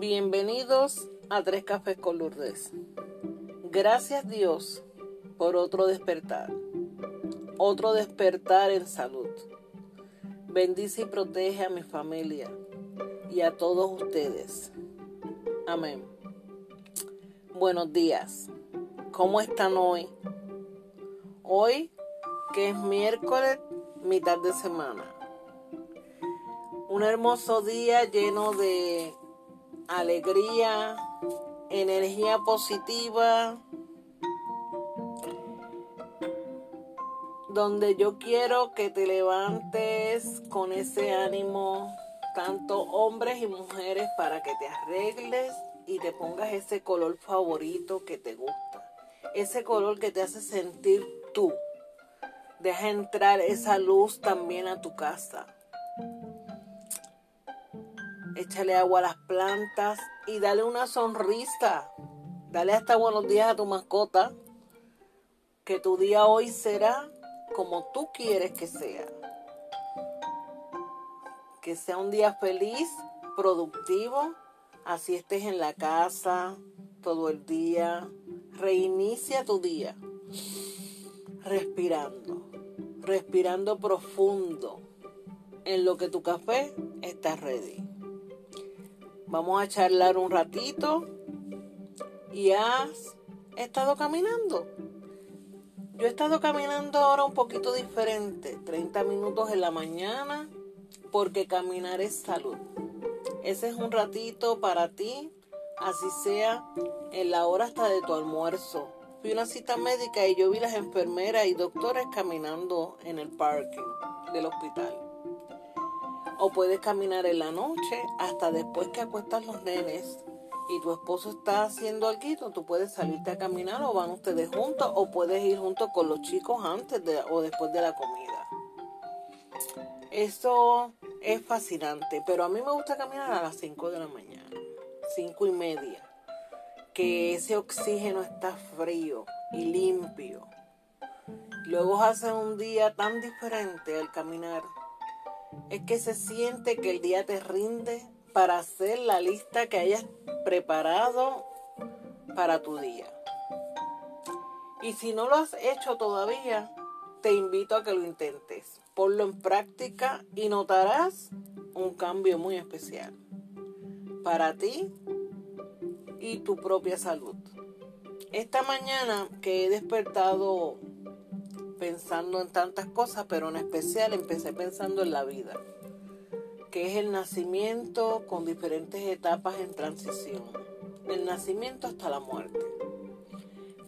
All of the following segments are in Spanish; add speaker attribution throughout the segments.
Speaker 1: Bienvenidos a Tres Cafés con Lourdes. Gracias Dios por otro despertar, otro despertar en salud. Bendice y protege a mi familia y a todos ustedes. Amén. Buenos días. ¿Cómo están hoy? Hoy, que es miércoles, mitad de semana. Un hermoso día lleno de alegría, energía positiva, donde yo quiero que te levantes con ese ánimo, tanto hombres y mujeres, para que te arregles y te pongas ese color favorito que te gusta, ese color que te hace sentir tú. Deja entrar esa luz también a tu casa échale agua a las plantas y dale una sonrisa. Dale hasta buenos días a tu mascota. Que tu día hoy será como tú quieres que sea. Que sea un día feliz, productivo. Así estés en la casa todo el día. Reinicia tu día. Respirando. Respirando profundo. En lo que tu café está ready. Vamos a charlar un ratito. ¿Y has estado caminando? Yo he estado caminando ahora un poquito diferente, 30 minutos en la mañana, porque caminar es salud. Ese es un ratito para ti, así sea en la hora hasta de tu almuerzo. Fui a una cita médica y yo vi las enfermeras y doctores caminando en el parking del hospital o puedes caminar en la noche hasta después que acuestas los nenes y tu esposo está haciendo algo, tú puedes salirte a caminar o van ustedes juntos o puedes ir juntos con los chicos antes de, o después de la comida. Eso es fascinante, pero a mí me gusta caminar a las 5 de la mañana, 5 y media, que ese oxígeno está frío y limpio. Luego hace un día tan diferente al caminar es que se siente que el día te rinde para hacer la lista que hayas preparado para tu día. Y si no lo has hecho todavía, te invito a que lo intentes. Ponlo en práctica y notarás un cambio muy especial para ti y tu propia salud. Esta mañana que he despertado pensando en tantas cosas, pero en especial empecé pensando en la vida, que es el nacimiento con diferentes etapas en transición, el nacimiento hasta la muerte.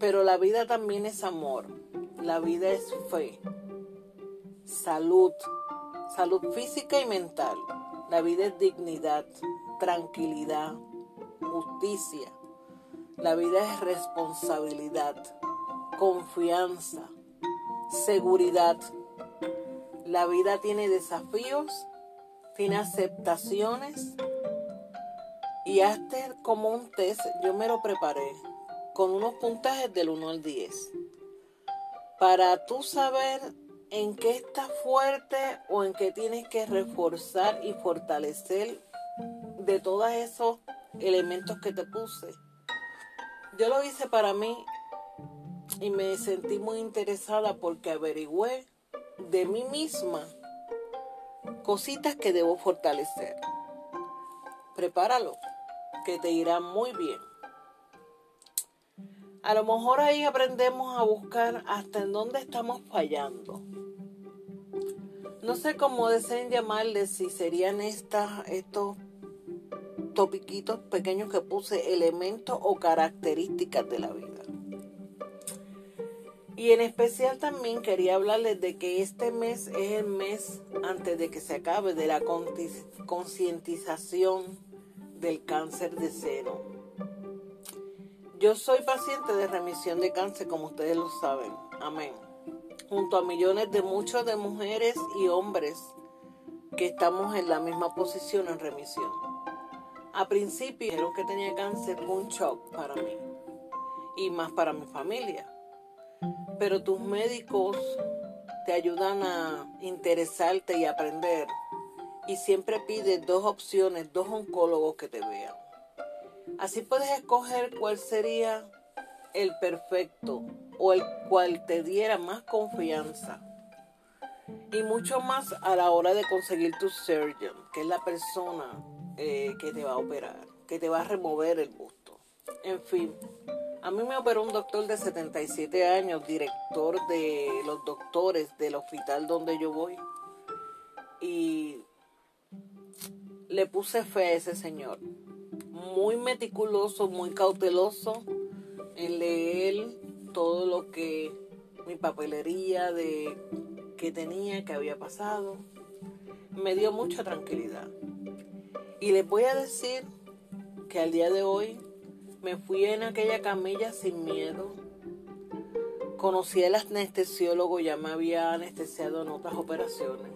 Speaker 1: Pero la vida también es amor, la vida es fe, salud, salud física y mental, la vida es dignidad, tranquilidad, justicia, la vida es responsabilidad, confianza, seguridad. La vida tiene desafíos, tiene aceptaciones. Y hasta como un test, yo me lo preparé con unos puntajes del 1 al 10. Para tú saber en qué estás fuerte o en qué tienes que reforzar y fortalecer de todos esos elementos que te puse. Yo lo hice para mí y me sentí muy interesada porque averigüé de mí misma cositas que debo fortalecer. Prepáralo, que te irá muy bien. A lo mejor ahí aprendemos a buscar hasta en dónde estamos fallando. No sé cómo deseen llamarles, si serían estas, estos topiquitos pequeños que puse, elementos o características de la vida. Y en especial también quería hablarles de que este mes es el mes antes de que se acabe de la concientización del cáncer de seno. Yo soy paciente de remisión de cáncer, como ustedes lo saben. Amén. Junto a millones de muchos de mujeres y hombres que estamos en la misma posición en remisión. A principio dijeron que tenía cáncer fue un shock para mí y más para mi familia pero tus médicos te ayudan a interesarte y aprender. Y siempre pides dos opciones, dos oncólogos que te vean. Así puedes escoger cuál sería el perfecto o el cual te diera más confianza. Y mucho más a la hora de conseguir tu surgeon, que es la persona eh, que te va a operar, que te va a remover el busto. En fin, a mí me operó un doctor de 77 años, director de los doctores del hospital donde yo voy. Y le puse fe a ese señor. Muy meticuloso, muy cauteloso en leer todo lo que mi papelería de que tenía, que había pasado. Me dio mucha tranquilidad. Y les voy a decir que al día de hoy me fui en aquella camilla sin miedo. Conocí al anestesiólogo, ya me había anestesiado en otras operaciones.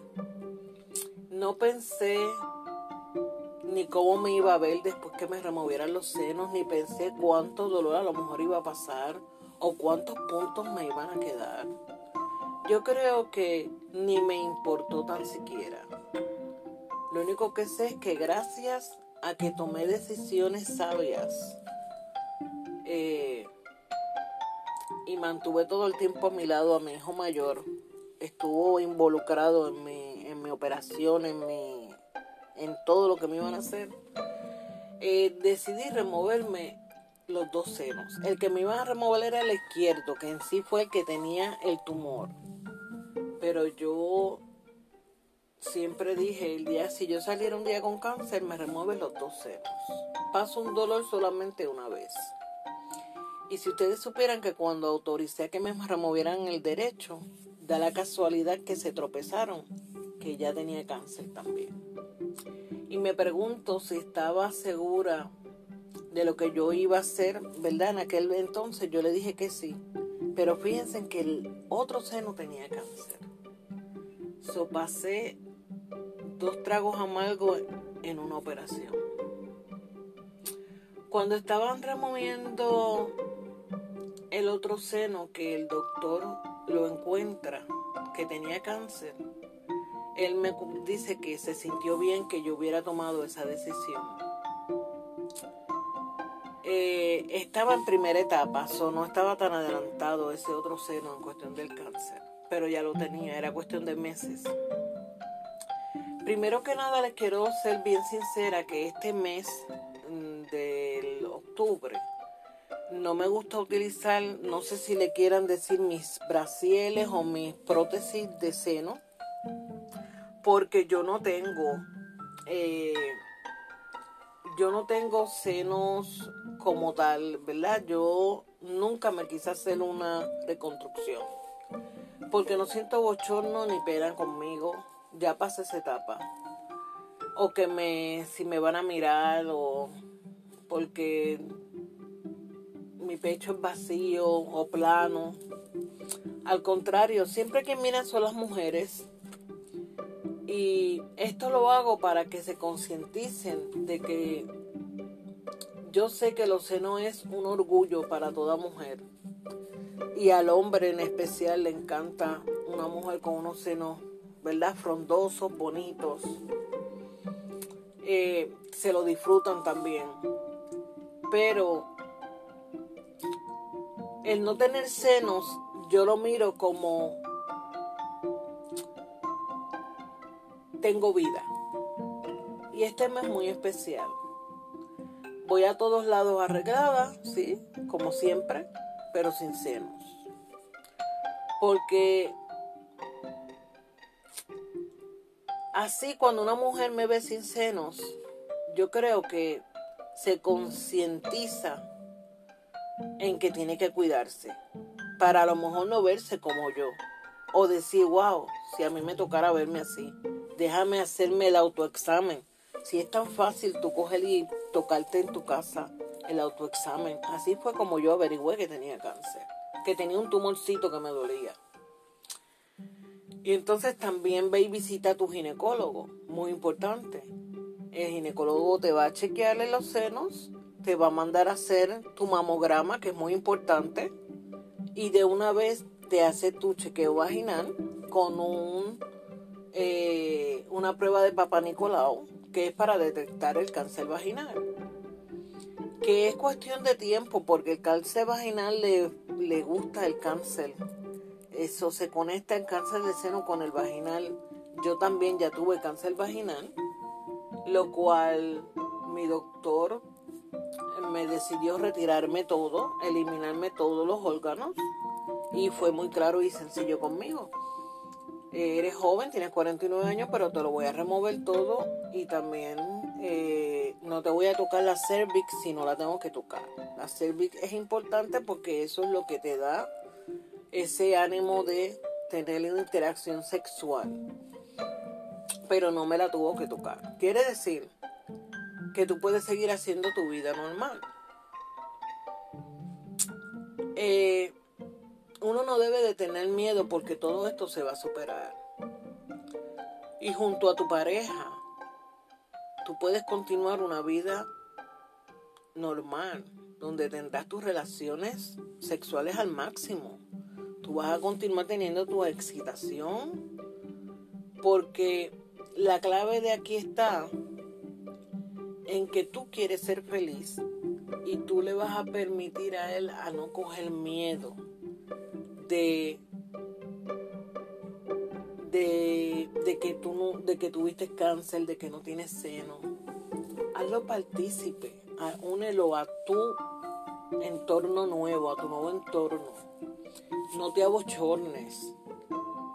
Speaker 1: No pensé ni cómo me iba a ver después que me removieran los senos, ni pensé cuánto dolor a lo mejor iba a pasar o cuántos puntos me iban a quedar. Yo creo que ni me importó tan siquiera. Lo único que sé es que gracias a que tomé decisiones sabias eh, y mantuve todo el tiempo a mi lado a mi hijo mayor, estuvo involucrado en mi, en mi operación, en mi en todo lo que me iban a hacer, eh, decidí removerme los dos senos. El que me iban a remover era el izquierdo, que en sí fue el que tenía el tumor. Pero yo siempre dije, el día si yo saliera un día con cáncer, me remueve los dos senos. Paso un dolor solamente una vez. Y si ustedes supieran que cuando autoricé a que me removieran el derecho, da la casualidad que se tropezaron, que ya tenía cáncer también y me pregunto si estaba segura de lo que yo iba a hacer, ¿verdad? En aquel entonces yo le dije que sí, pero fíjense que el otro seno tenía cáncer. So pasé dos tragos amargos en una operación. Cuando estaban removiendo el otro seno que el doctor lo encuentra que tenía cáncer, él me dice que se sintió bien que yo hubiera tomado esa decisión. Eh, estaba en primera etapa, so no estaba tan adelantado ese otro seno en cuestión del cáncer, pero ya lo tenía, era cuestión de meses. Primero que nada les quiero ser bien sincera que este mes mm, del octubre no me gusta utilizar, no sé si le quieran decir mis brasieles o mis prótesis de seno porque yo no tengo, eh, yo no tengo senos como tal, ¿verdad? Yo nunca me quise hacer una reconstrucción, porque no siento bochorno ni pena conmigo, ya pasé esa etapa. O que me, si me van a mirar, o porque mi pecho es vacío o plano. Al contrario, siempre que miran son las mujeres y esto lo hago para que se concienticen de que yo sé que los senos es un orgullo para toda mujer. Y al hombre en especial le encanta una mujer con unos senos, ¿verdad? Frondosos, bonitos. Eh, se lo disfrutan también. Pero el no tener senos, yo lo miro como tengo vida. Y este mes es muy especial. Voy a todos lados arreglada, sí, como siempre, pero sin senos. Porque así cuando una mujer me ve sin senos, yo creo que se concientiza en que tiene que cuidarse para a lo mejor no verse como yo o decir, wow, si a mí me tocara verme así déjame hacerme el autoexamen. Si es tan fácil tú coger y tocarte en tu casa el autoexamen. Así fue como yo averigüé que tenía cáncer, que tenía un tumorcito que me dolía. Y entonces también ve y visita a tu ginecólogo, muy importante. El ginecólogo te va a chequearle los senos, te va a mandar a hacer tu mamograma, que es muy importante, y de una vez te hace tu chequeo vaginal con un eh, una prueba de Papa Nicolau que es para detectar el cáncer vaginal. que es cuestión de tiempo porque el cáncer vaginal le, le gusta el cáncer. Eso se conecta el cáncer de seno con el vaginal. Yo también ya tuve cáncer vaginal, lo cual mi doctor me decidió retirarme todo, eliminarme todos los órganos y fue muy claro y sencillo conmigo. Eres joven, tienes 49 años, pero te lo voy a remover todo y también eh, no te voy a tocar la cervix si no la tengo que tocar. La cervix es importante porque eso es lo que te da ese ánimo de tener una interacción sexual. Pero no me la tuvo que tocar. Quiere decir que tú puedes seguir haciendo tu vida normal. Eh, uno no debe de tener miedo porque todo esto se va a superar. Y junto a tu pareja, tú puedes continuar una vida normal, donde tendrás tus relaciones sexuales al máximo. Tú vas a continuar teniendo tu excitación, porque la clave de aquí está en que tú quieres ser feliz y tú le vas a permitir a él a no coger miedo de de, que tú no, de que tuviste cáncer, de que no tienes seno. Hazlo partícipe, únelo a tu entorno nuevo, a tu nuevo entorno. No te abochornes,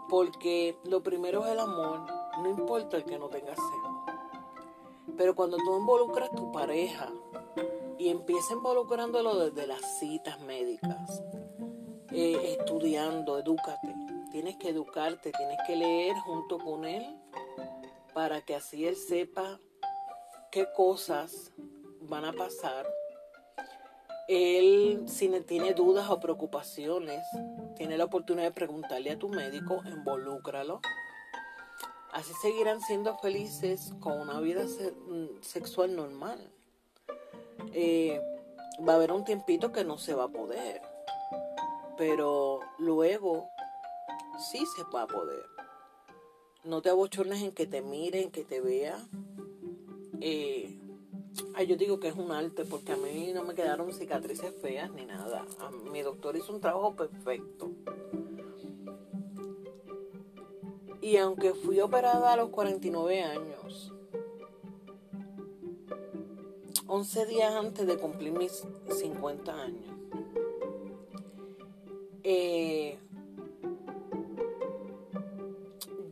Speaker 1: porque lo primero es el amor, no importa el que no tenga seno. Pero cuando tú involucras a tu pareja y empieza involucrándolo desde las citas médicas, eh, estudiando, edúcate. Tienes que educarte, tienes que leer junto con él para que así él sepa qué cosas van a pasar. Él, si tiene dudas o preocupaciones, tiene la oportunidad de preguntarle a tu médico, involúcralo. Así seguirán siendo felices con una vida sexual normal. Eh, va a haber un tiempito que no se va a poder pero luego sí se va a poder. No te abochornes en que te miren, que te vean. Eh, yo digo que es un arte porque a mí no me quedaron cicatrices feas ni nada. mi doctor hizo un trabajo perfecto. Y aunque fui operada a los 49 años, 11 días antes de cumplir mis 50 años, eh,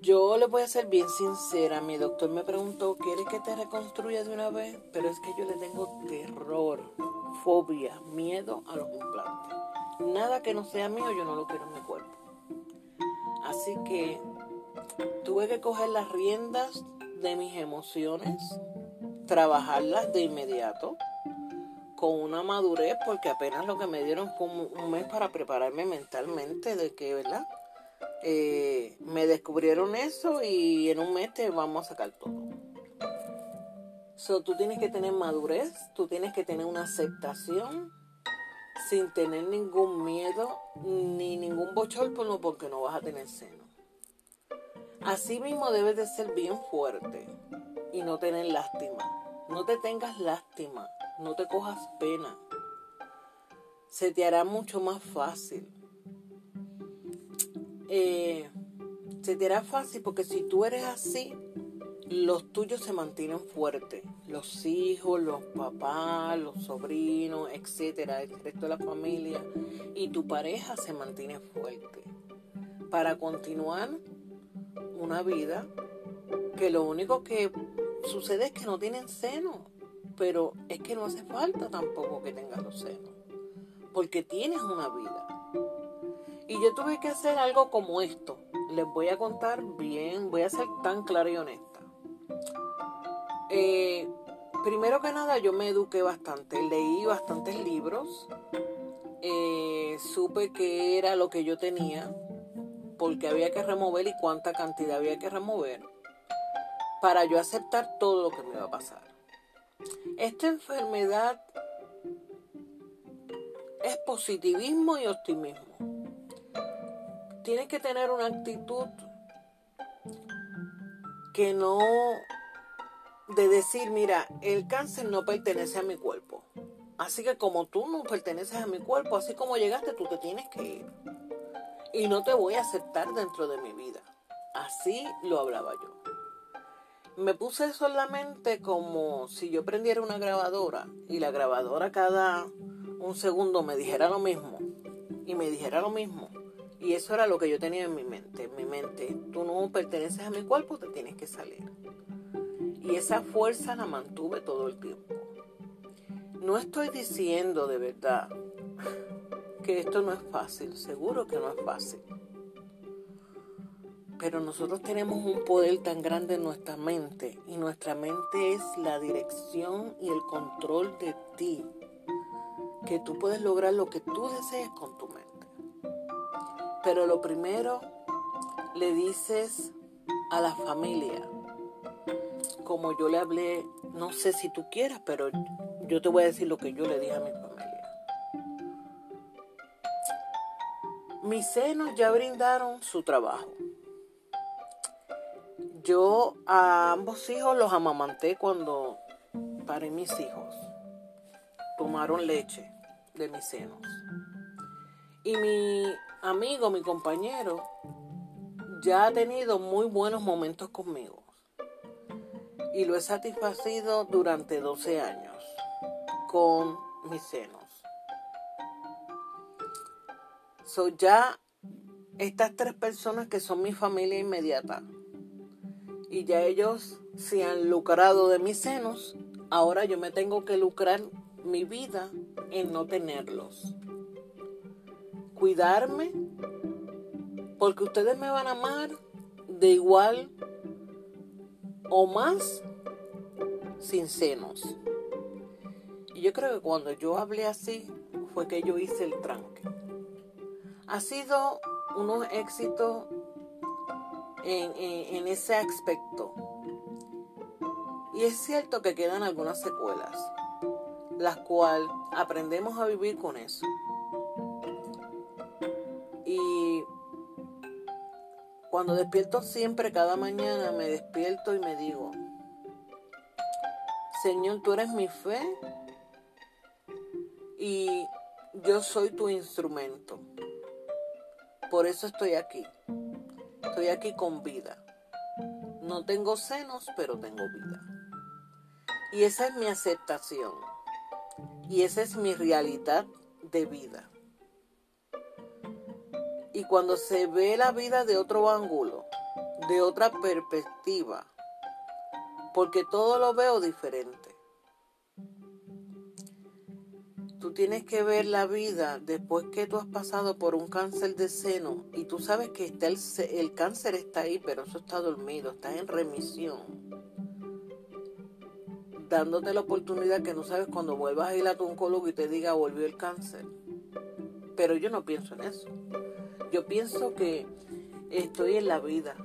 Speaker 1: yo le voy a ser bien sincera. Mi doctor me preguntó, ¿quieres que te reconstruya de una vez? Pero es que yo le tengo terror, fobia, miedo a los implantes. Nada que no sea mío, yo no lo quiero en mi cuerpo. Así que tuve que coger las riendas de mis emociones, trabajarlas de inmediato con una madurez porque apenas lo que me dieron fue un, mes para prepararme mentalmente de que, ¿verdad? Eh, me descubrieron eso y en un mes te vamos a sacar todo. So, tú tienes que tener madurez, tú tienes que tener una aceptación sin tener ningún miedo ni ningún bochorno porque no vas a tener seno. Así mismo debes de ser bien fuerte y no tener lástima. No te tengas lástima no te cojas pena. Se te hará mucho más fácil. Eh, se te hará fácil porque si tú eres así, los tuyos se mantienen fuertes. Los hijos, los papás, los sobrinos, etcétera, el resto de la familia. Y tu pareja se mantiene fuerte. Para continuar una vida que lo único que sucede es que no tienen seno pero es que no hace falta tampoco que tengas los senos, porque tienes una vida. Y yo tuve que hacer algo como esto. Les voy a contar bien, voy a ser tan clara y honesta. Eh, primero que nada, yo me eduqué bastante, leí bastantes libros, eh, supe qué era lo que yo tenía, porque había que remover y cuánta cantidad había que remover, para yo aceptar todo lo que me iba a pasar. Esta enfermedad es positivismo y optimismo. Tienes que tener una actitud que no de decir, mira, el cáncer no pertenece a mi cuerpo. Así que como tú no perteneces a mi cuerpo, así como llegaste, tú te tienes que ir. Y no te voy a aceptar dentro de mi vida. Así lo hablaba yo. Me puse solamente como si yo prendiera una grabadora y la grabadora cada un segundo me dijera lo mismo y me dijera lo mismo. Y eso era lo que yo tenía en mi mente. En mi mente, tú no perteneces a mi cuerpo, te tienes que salir. Y esa fuerza la mantuve todo el tiempo. No estoy diciendo de verdad que esto no es fácil, seguro que no es fácil. Pero nosotros tenemos un poder tan grande en nuestra mente y nuestra mente es la dirección y el control de ti, que tú puedes lograr lo que tú desees con tu mente. Pero lo primero, le dices a la familia, como yo le hablé, no sé si tú quieras, pero yo te voy a decir lo que yo le dije a mi familia. Mis senos ya brindaron su trabajo. Yo a ambos hijos los amamanté cuando paré mis hijos. Tomaron leche de mis senos. Y mi amigo, mi compañero, ya ha tenido muy buenos momentos conmigo. Y lo he satisfacido durante 12 años con mis senos. Soy ya estas tres personas que son mi familia inmediata. Y ya ellos se han lucrado de mis senos. Ahora yo me tengo que lucrar mi vida en no tenerlos. Cuidarme porque ustedes me van a amar de igual o más sin senos. Y yo creo que cuando yo hablé así fue que yo hice el tranque. Ha sido unos éxitos en, en ese aspecto. Y es cierto que quedan algunas secuelas, las cuales aprendemos a vivir con eso. Y cuando despierto siempre, cada mañana me despierto y me digo, Señor, tú eres mi fe y yo soy tu instrumento. Por eso estoy aquí. Estoy aquí con vida. No tengo senos, pero tengo vida. Y esa es mi aceptación. Y esa es mi realidad de vida. Y cuando se ve la vida de otro ángulo, de otra perspectiva, porque todo lo veo diferente. Tú tienes que ver la vida después que tú has pasado por un cáncer de seno y tú sabes que está el, el cáncer está ahí, pero eso está dormido, está en remisión. Dándote la oportunidad que no sabes cuando vuelvas a ir a tu oncólogo y te diga volvió el cáncer. Pero yo no pienso en eso. Yo pienso que estoy en la vida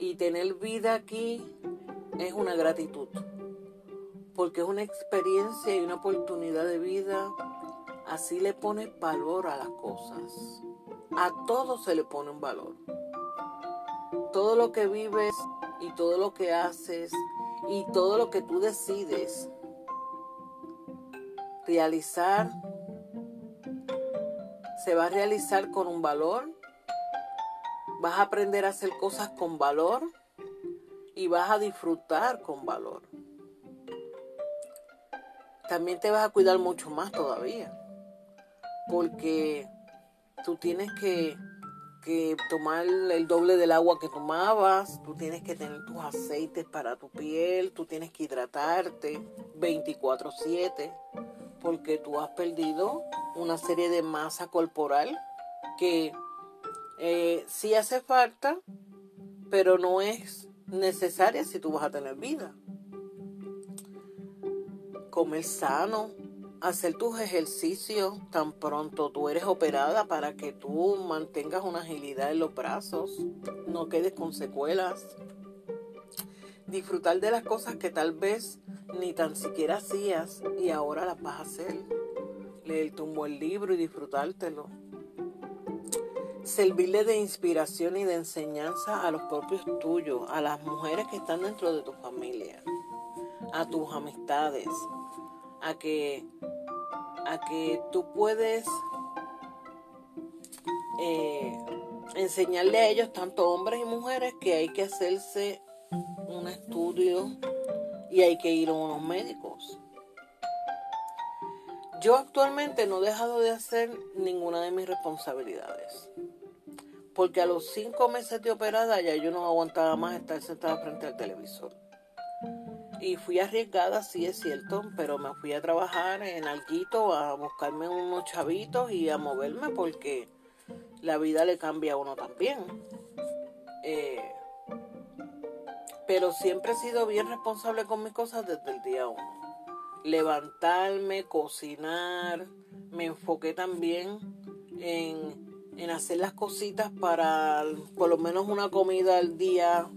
Speaker 1: y tener vida aquí es una gratitud porque es una experiencia y una oportunidad de vida. Así le pones valor a las cosas. A todo se le pone un valor. Todo lo que vives y todo lo que haces y todo lo que tú decides realizar se va a realizar con un valor. Vas a aprender a hacer cosas con valor y vas a disfrutar con valor también te vas a cuidar mucho más todavía. Porque tú tienes que, tomar el doble del agua que tomabas, tú tienes que tener tus aceites para tu piel, tú tienes que hidratarte 24/7, porque tú has perdido una serie de masa corporal que eh, sí hace falta, pero no es necesaria si tú vas a tener vida comer sano, hacer tus ejercicios tan pronto tú eres operada para que tú mantengas una agilidad en los brazos, no quedes con secuelas. Disfrutar de las cosas que tal vez ni tan siquiera hacías y ahora las vas a hacer. Leerte un buen libro y disfrutártelo. Servirle de inspiración y de enseñanza a los propios tuyos, a las mujeres que están dentro de tu familia, a tus amistades, a que a que tú puedes eh, enseñarle a ellos, tanto hombres y mujeres, que hay que hacerse un estudio y hay que ir a unos médicos. Yo actualmente no he dejado de hacer ninguna de mis responsabilidades. Porque a los cinco meses de operada ya yo no aguantaba más estar sentada frente al televisor. Y fui arriesgada, sí es cierto, pero me fui a trabajar en Alguito a buscarme unos chavitos y a moverme porque la vida le cambia a uno también. Eh, pero siempre he sido bien responsable con mis cosas desde el día uno. Levantarme, cocinar, me enfoqué también en, en hacer las cositas para por lo menos una comida al día.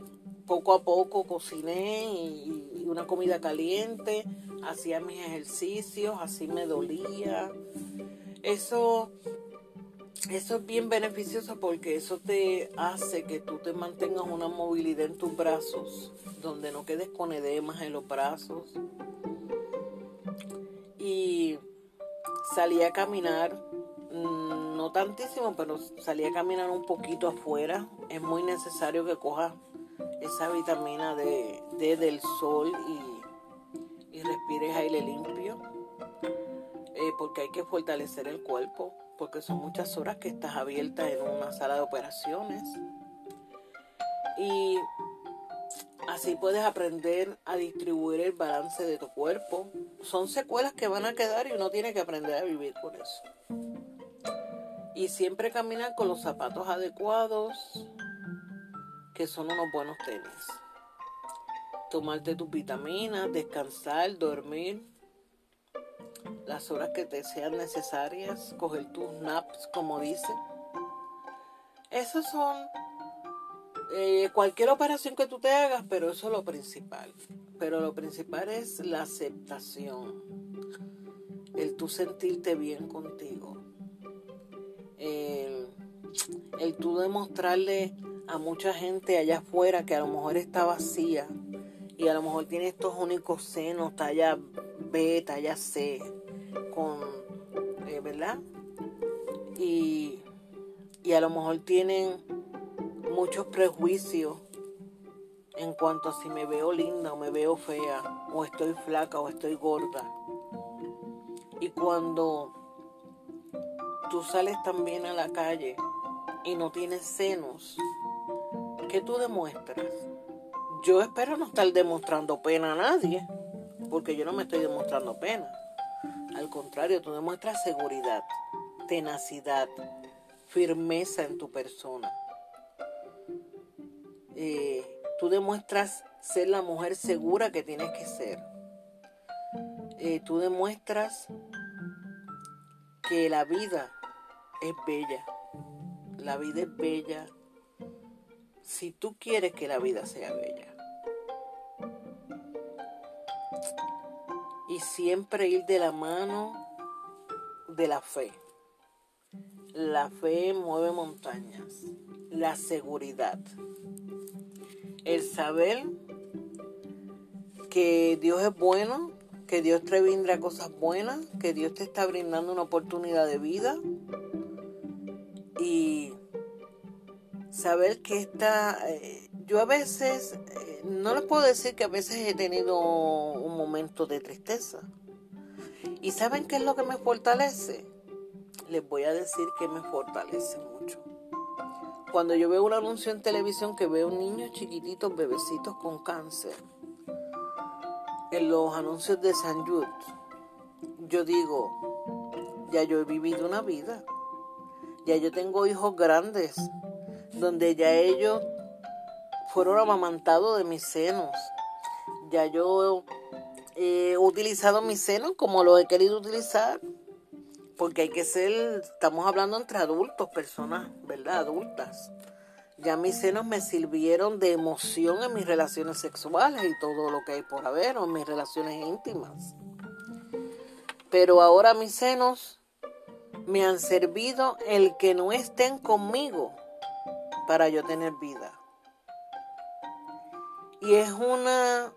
Speaker 1: Poco a poco cociné y, una comida caliente, hacía mis ejercicios, así me dolía. Eso eso es bien beneficioso porque eso te hace que tú te mantengas una movilidad en tus brazos, donde no quedes con edemas en los brazos. Y salí a caminar, mm, no tantísimo, pero salí a caminar un poquito afuera. Es muy necesario que cojas esa vitamina D, del sol y, y respires aire limpio, eh, porque hay que fortalecer el cuerpo porque son muchas horas que estás abierta en una sala de operaciones. Y así puedes aprender a distribuir el balance de tu cuerpo. Son secuelas que van a quedar y uno tiene que aprender a vivir con eso. Y siempre caminar con los zapatos adecuados, que son unos buenos tenis. Tomarte tus vitaminas, descansar, dormir las horas que te sean necesarias, coger tus naps, como dice. Esos son eh, cualquier operación que tú te hagas, pero eso es lo principal. Pero lo principal es la aceptación, el tú sentirte bien contigo, el tú demostrarle a mucha gente allá afuera que a lo mejor está vacía y a lo mejor tiene estos únicos senos, talla B, talla C, con, eh, ¿verdad? Y, y a lo mejor tienen muchos prejuicios en cuanto a si me veo linda o me veo fea, o estoy flaca o estoy gorda. Y cuando tú sales también a la calle y no tienes senos, ¿qué tú demuestras? Yo espero no estar demostrando pena a nadie, porque yo no me estoy demostrando pena. Al contrario, tú demuestras seguridad, tenacidad, firmeza en tu persona. Eh, tú demuestras ser la mujer segura que tienes que ser. Eh, tú demuestras que la vida es bella. La vida es bella si tú quieres que la vida sea bella. y siempre ir de la mano de la fe. La fe mueve montañas, la seguridad, el saber que Dios es bueno, que Dios te brinda cosas buenas, que Dios te está brindando una oportunidad de vida y saber que está, eh, yo a veces eh, no les puedo decir que a veces he tenido un momento de tristeza. ¿Y saben qué es lo que me fortalece? Les voy a decir que me fortalece mucho. Cuando yo veo un anuncio en televisión que veo niños chiquititos, bebecitos con cáncer, en los anuncios de San Jude, yo digo, ya yo he vivido una vida, ya yo tengo hijos grandes, donde ya ellos fueron amamantados de mis senos. Ya yo he utilizado mis senos como lo he querido utilizar, porque hay que ser, estamos hablando entre adultos, personas, ¿verdad? Adultas. Ya mis senos me sirvieron de emoción en mis relaciones sexuales y todo lo que hay por haber, o en mis relaciones íntimas. Pero ahora mis senos me han servido el que no estén conmigo para yo tener vida. Y es una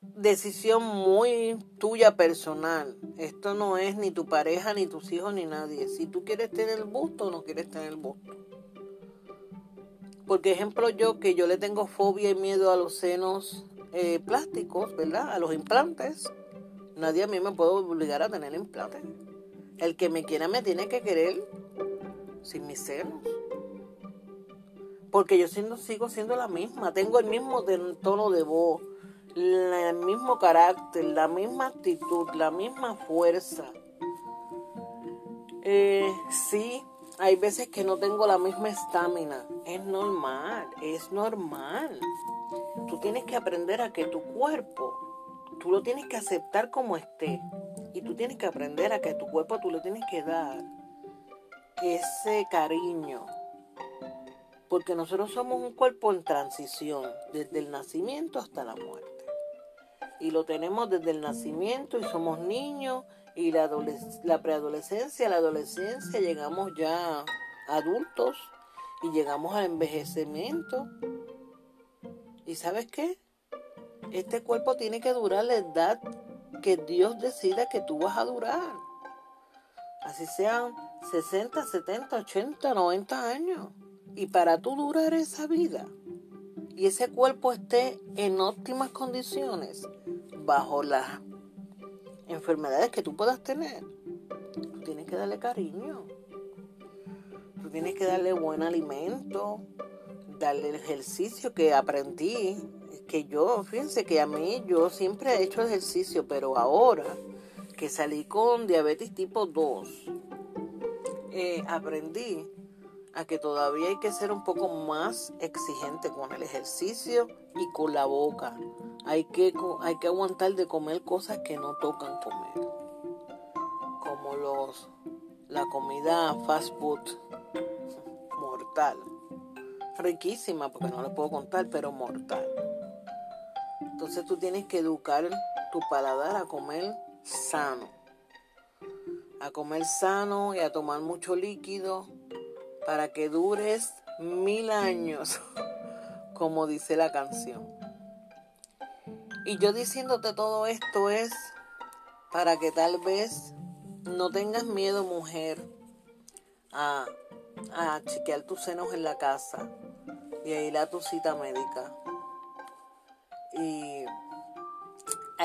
Speaker 1: decisión muy tuya personal. Esto no es ni tu pareja, ni tus hijos, ni nadie. Si tú quieres tener el busto o no quieres tener el busto. Porque ejemplo yo que yo le tengo fobia y miedo a los senos eh, plásticos, ¿verdad? A los implantes. Nadie a mí me puede obligar a tener implantes. El que me quiera me tiene que querer sin mis senos. Porque yo sigo siendo la misma. Tengo el mismo tono de voz, el mismo carácter, la misma actitud, la misma fuerza. Eh, sí, hay veces que no tengo la misma estamina. Es normal, es normal. Tú tienes que aprender a que tu cuerpo, tú lo tienes que aceptar como esté. Y tú tienes que aprender a que tu cuerpo tú le tienes que dar ese cariño. Porque nosotros somos un cuerpo en transición, desde el nacimiento hasta la muerte. Y lo tenemos desde el nacimiento y somos niños y la, preadolescencia, la adolescencia, llegamos ya adultos y llegamos al envejecimiento. ¿Y sabes qué? Este cuerpo tiene que durar la edad que Dios decida que tú vas a durar. Así sean 60, 70, 80, 90 años. Y para tú durar esa vida y ese cuerpo esté en óptimas condiciones, bajo las enfermedades que tú puedas tener, tú tienes que darle cariño. Tú tienes que darle buen alimento, darle el ejercicio que aprendí, que yo, fíjense que a mí yo siempre he hecho ejercicio, pero ahora que salí con diabetes tipo 2, eh, aprendí a que todavía hay que ser un poco más exigente con el ejercicio y con la boca. Hay que, hay que aguantar de comer cosas que no tocan comer. Como los la comida fast food mortal. Riquísima, porque no le puedo contar, pero mortal. Entonces tú tienes que educar tu paladar a comer sano. A comer sano y a tomar mucho líquido para que dures mil años, como dice la canción. Y yo diciéndote todo esto es para que tal vez no tengas miedo, mujer, a, a chequear tus senos en la casa y a ir a tu cita médica. Y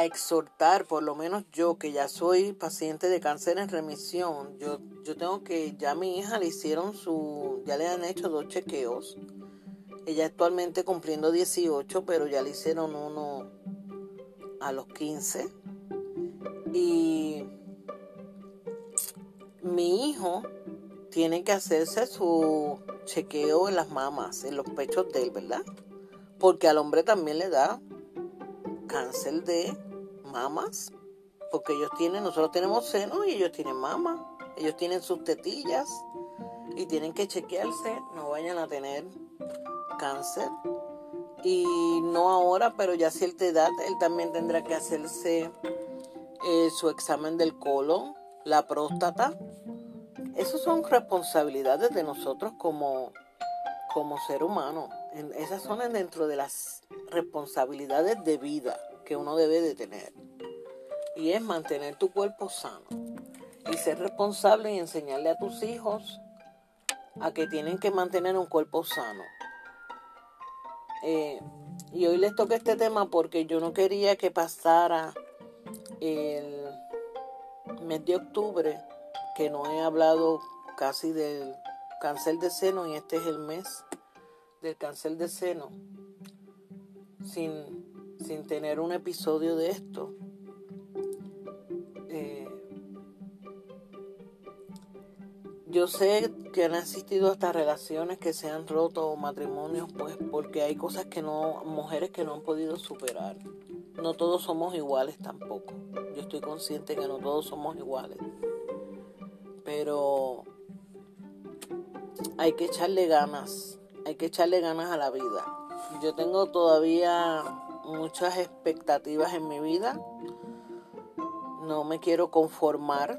Speaker 1: exhortar, por lo menos yo que ya soy paciente de cáncer en remisión, yo, yo tengo que, ya a mi hija le hicieron su, ya le han hecho dos chequeos. Ella actualmente cumpliendo 18, pero ya le hicieron uno a los 15. Y mi hijo tiene que hacerse su chequeo en las mamas, en los pechos de él, ¿verdad? Porque al hombre también le da cáncer de mamas, porque ellos tienen, nosotros tenemos seno y ellos tienen mama, ellos tienen sus tetillas y tienen que chequearse, no vayan a tener cáncer y no ahora, pero ya a cierta edad, él también tendrá que hacerse eh, su examen del colon, la próstata. Esas son responsabilidades de nosotros como, como ser humano. Esas son dentro de las responsabilidades de vida que uno debe de tener. Y es mantener tu cuerpo sano. Y ser responsable y enseñarle a tus hijos a que tienen que mantener un cuerpo sano. Eh, y hoy les toca este tema porque yo no quería que pasara el mes de octubre, que no he hablado casi del cáncer de seno y este es el mes del cáncer de seno, sin, sin tener un episodio de esto. Yo sé que han existido hasta relaciones que se han roto o matrimonios, pues porque hay cosas que no, mujeres que no han podido superar. No todos somos iguales tampoco. Yo estoy consciente que no todos somos iguales. Pero hay que echarle ganas, hay que echarle ganas a la vida. Yo tengo todavía muchas expectativas en mi vida. No me quiero conformar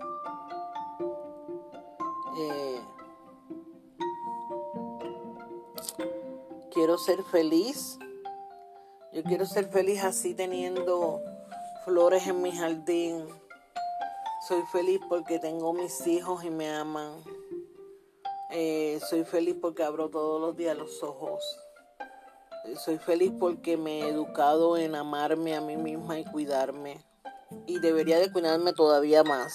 Speaker 1: eh, quiero ser feliz, Yo quiero ser feliz así teniendo flores en mi jardín. Soy feliz porque tengo mis hijos y me aman. Eh, soy feliz porque abro todos los días los ojos. Soy feliz porque me he educado en amarme a mí misma y cuidarme. Y debería de cuidarme todavía más.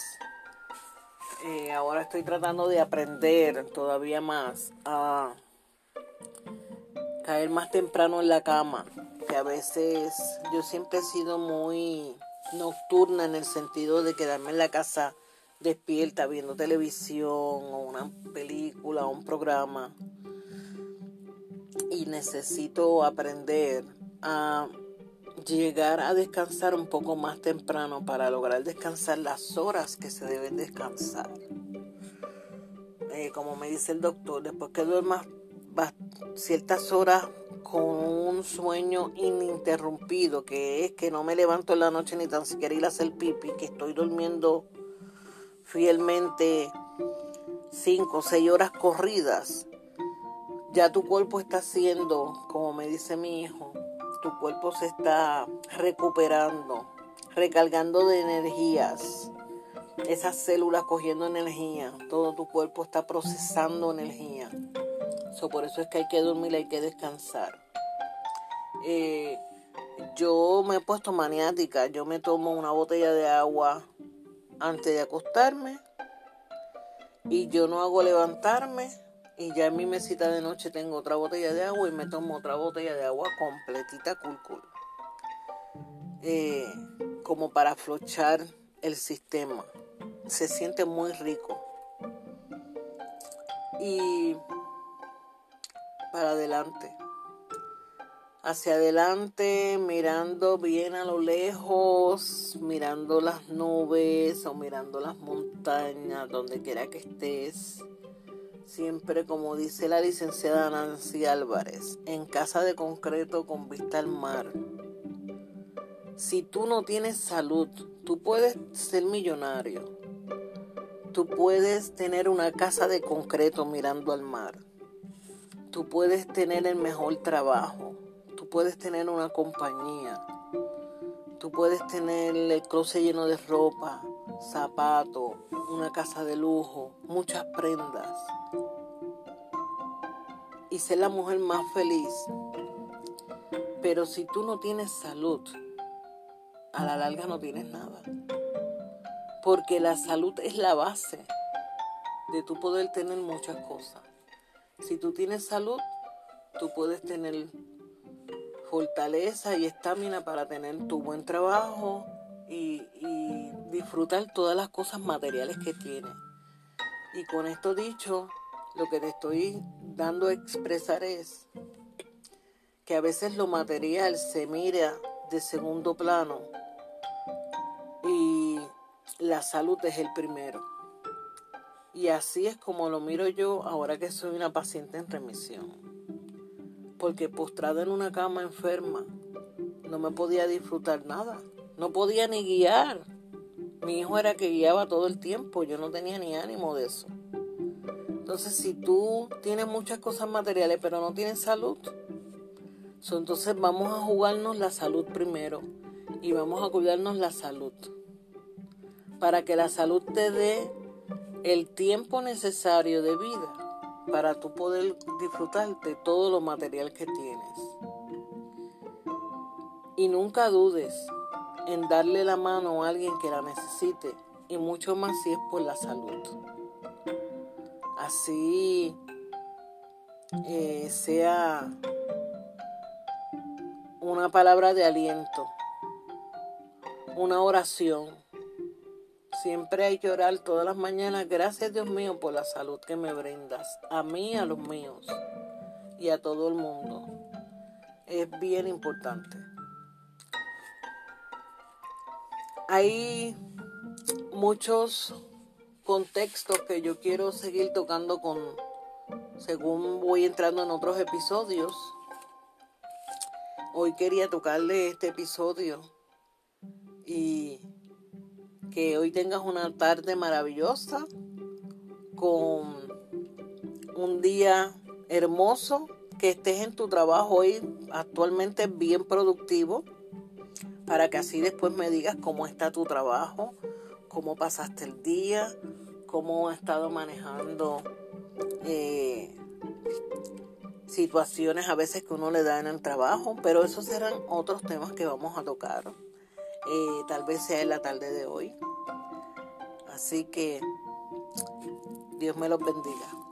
Speaker 1: Eh, ahora estoy tratando de aprender todavía más a caer más temprano en la cama. Que a veces yo siempre he sido muy nocturna en el sentido de quedarme en la casa despierta viendo televisión o una película o un programa. Y necesito aprender a llegar a descansar un poco más temprano para lograr descansar las horas que se deben descansar. Eh, como me dice el doctor, después que duermas ciertas horas con un sueño ininterrumpido, que es que no me levanto en la noche ni tan siquiera ir a hacer pipi, que estoy durmiendo fielmente cinco o seis horas corridas, ya tu cuerpo está haciendo, como me dice mi hijo, tu cuerpo se está recuperando, recargando de energías, esas células cogiendo energía, todo tu cuerpo está procesando energía. por eso es que hay que dormir, hay que descansar. Eh, yo me he puesto maniática, yo me tomo una botella de agua antes de acostarme y yo no hago levantarme y ya en mi mesita de noche tengo otra botella de agua y me tomo otra botella de agua completita cool eh, como para aflochar el sistema. Se siente muy rico. Y para adelante. Hacia adelante, mirando bien a lo lejos, mirando las nubes o mirando las montañas, donde quiera que estés Siempre, como dice la licenciada Nancy Álvarez, en casa de concreto con vista al mar. Si tú no tienes salud, tú puedes ser millonario. Tú puedes tener una casa de concreto mirando al mar. Tú puedes tener el mejor trabajo. Tú puedes tener una compañía. Tú puedes tener el closet lleno de ropa, zapatos, una casa de lujo, muchas prendas y ser la mujer más feliz. Pero si tú no tienes salud, a la larga no tienes nada. Porque la salud es la base de tu poder tener muchas cosas. Si tú tienes salud, tú puedes tener fortaleza y estamina para tener tu buen trabajo y, y disfrutar todas las cosas materiales que tienes. Y con esto dicho, lo que te estoy dando a expresar es que a veces lo material se mira de segundo plano y la salud es el primero. Y así es como lo miro yo ahora que soy una paciente en remisión. Porque postrada en una cama enferma, no me podía disfrutar nada. No podía ni guiar. Mi hijo era que guiaba todo el tiempo. Yo no tenía ni ánimo de eso. Entonces, si tú tienes muchas cosas materiales pero no tienes salud, entonces vamos a jugarnos la salud primero y vamos a cuidarnos la salud. Para que la salud te dé el tiempo necesario de vida para tú poder disfrutar de todo lo material que tienes. Y nunca dudes en darle la mano a alguien que la necesite y mucho más si es por la salud así eh, sea una palabra de aliento, una oración. Siempre hay que orar todas las mañanas. Gracias Dios mío por la salud que me brindas. A mí, a los míos y a todo el mundo. Es bien importante. Hay muchos contextos que yo quiero seguir tocando con según voy entrando en otros episodios. Hoy quería tocarle este episodio y que hoy tengas una tarde maravillosa con un día hermoso que estés en tu trabajo hoy actualmente bien productivo, para que así después me digas cómo está tu trabajo, cómo pasaste el día, cómo has estado manejando eh, situaciones a veces que uno le da en el trabajo, pero esos serán otros temas que vamos a tocar, eh, tal vez sea en la tarde de hoy. Así que Dios me los bendiga.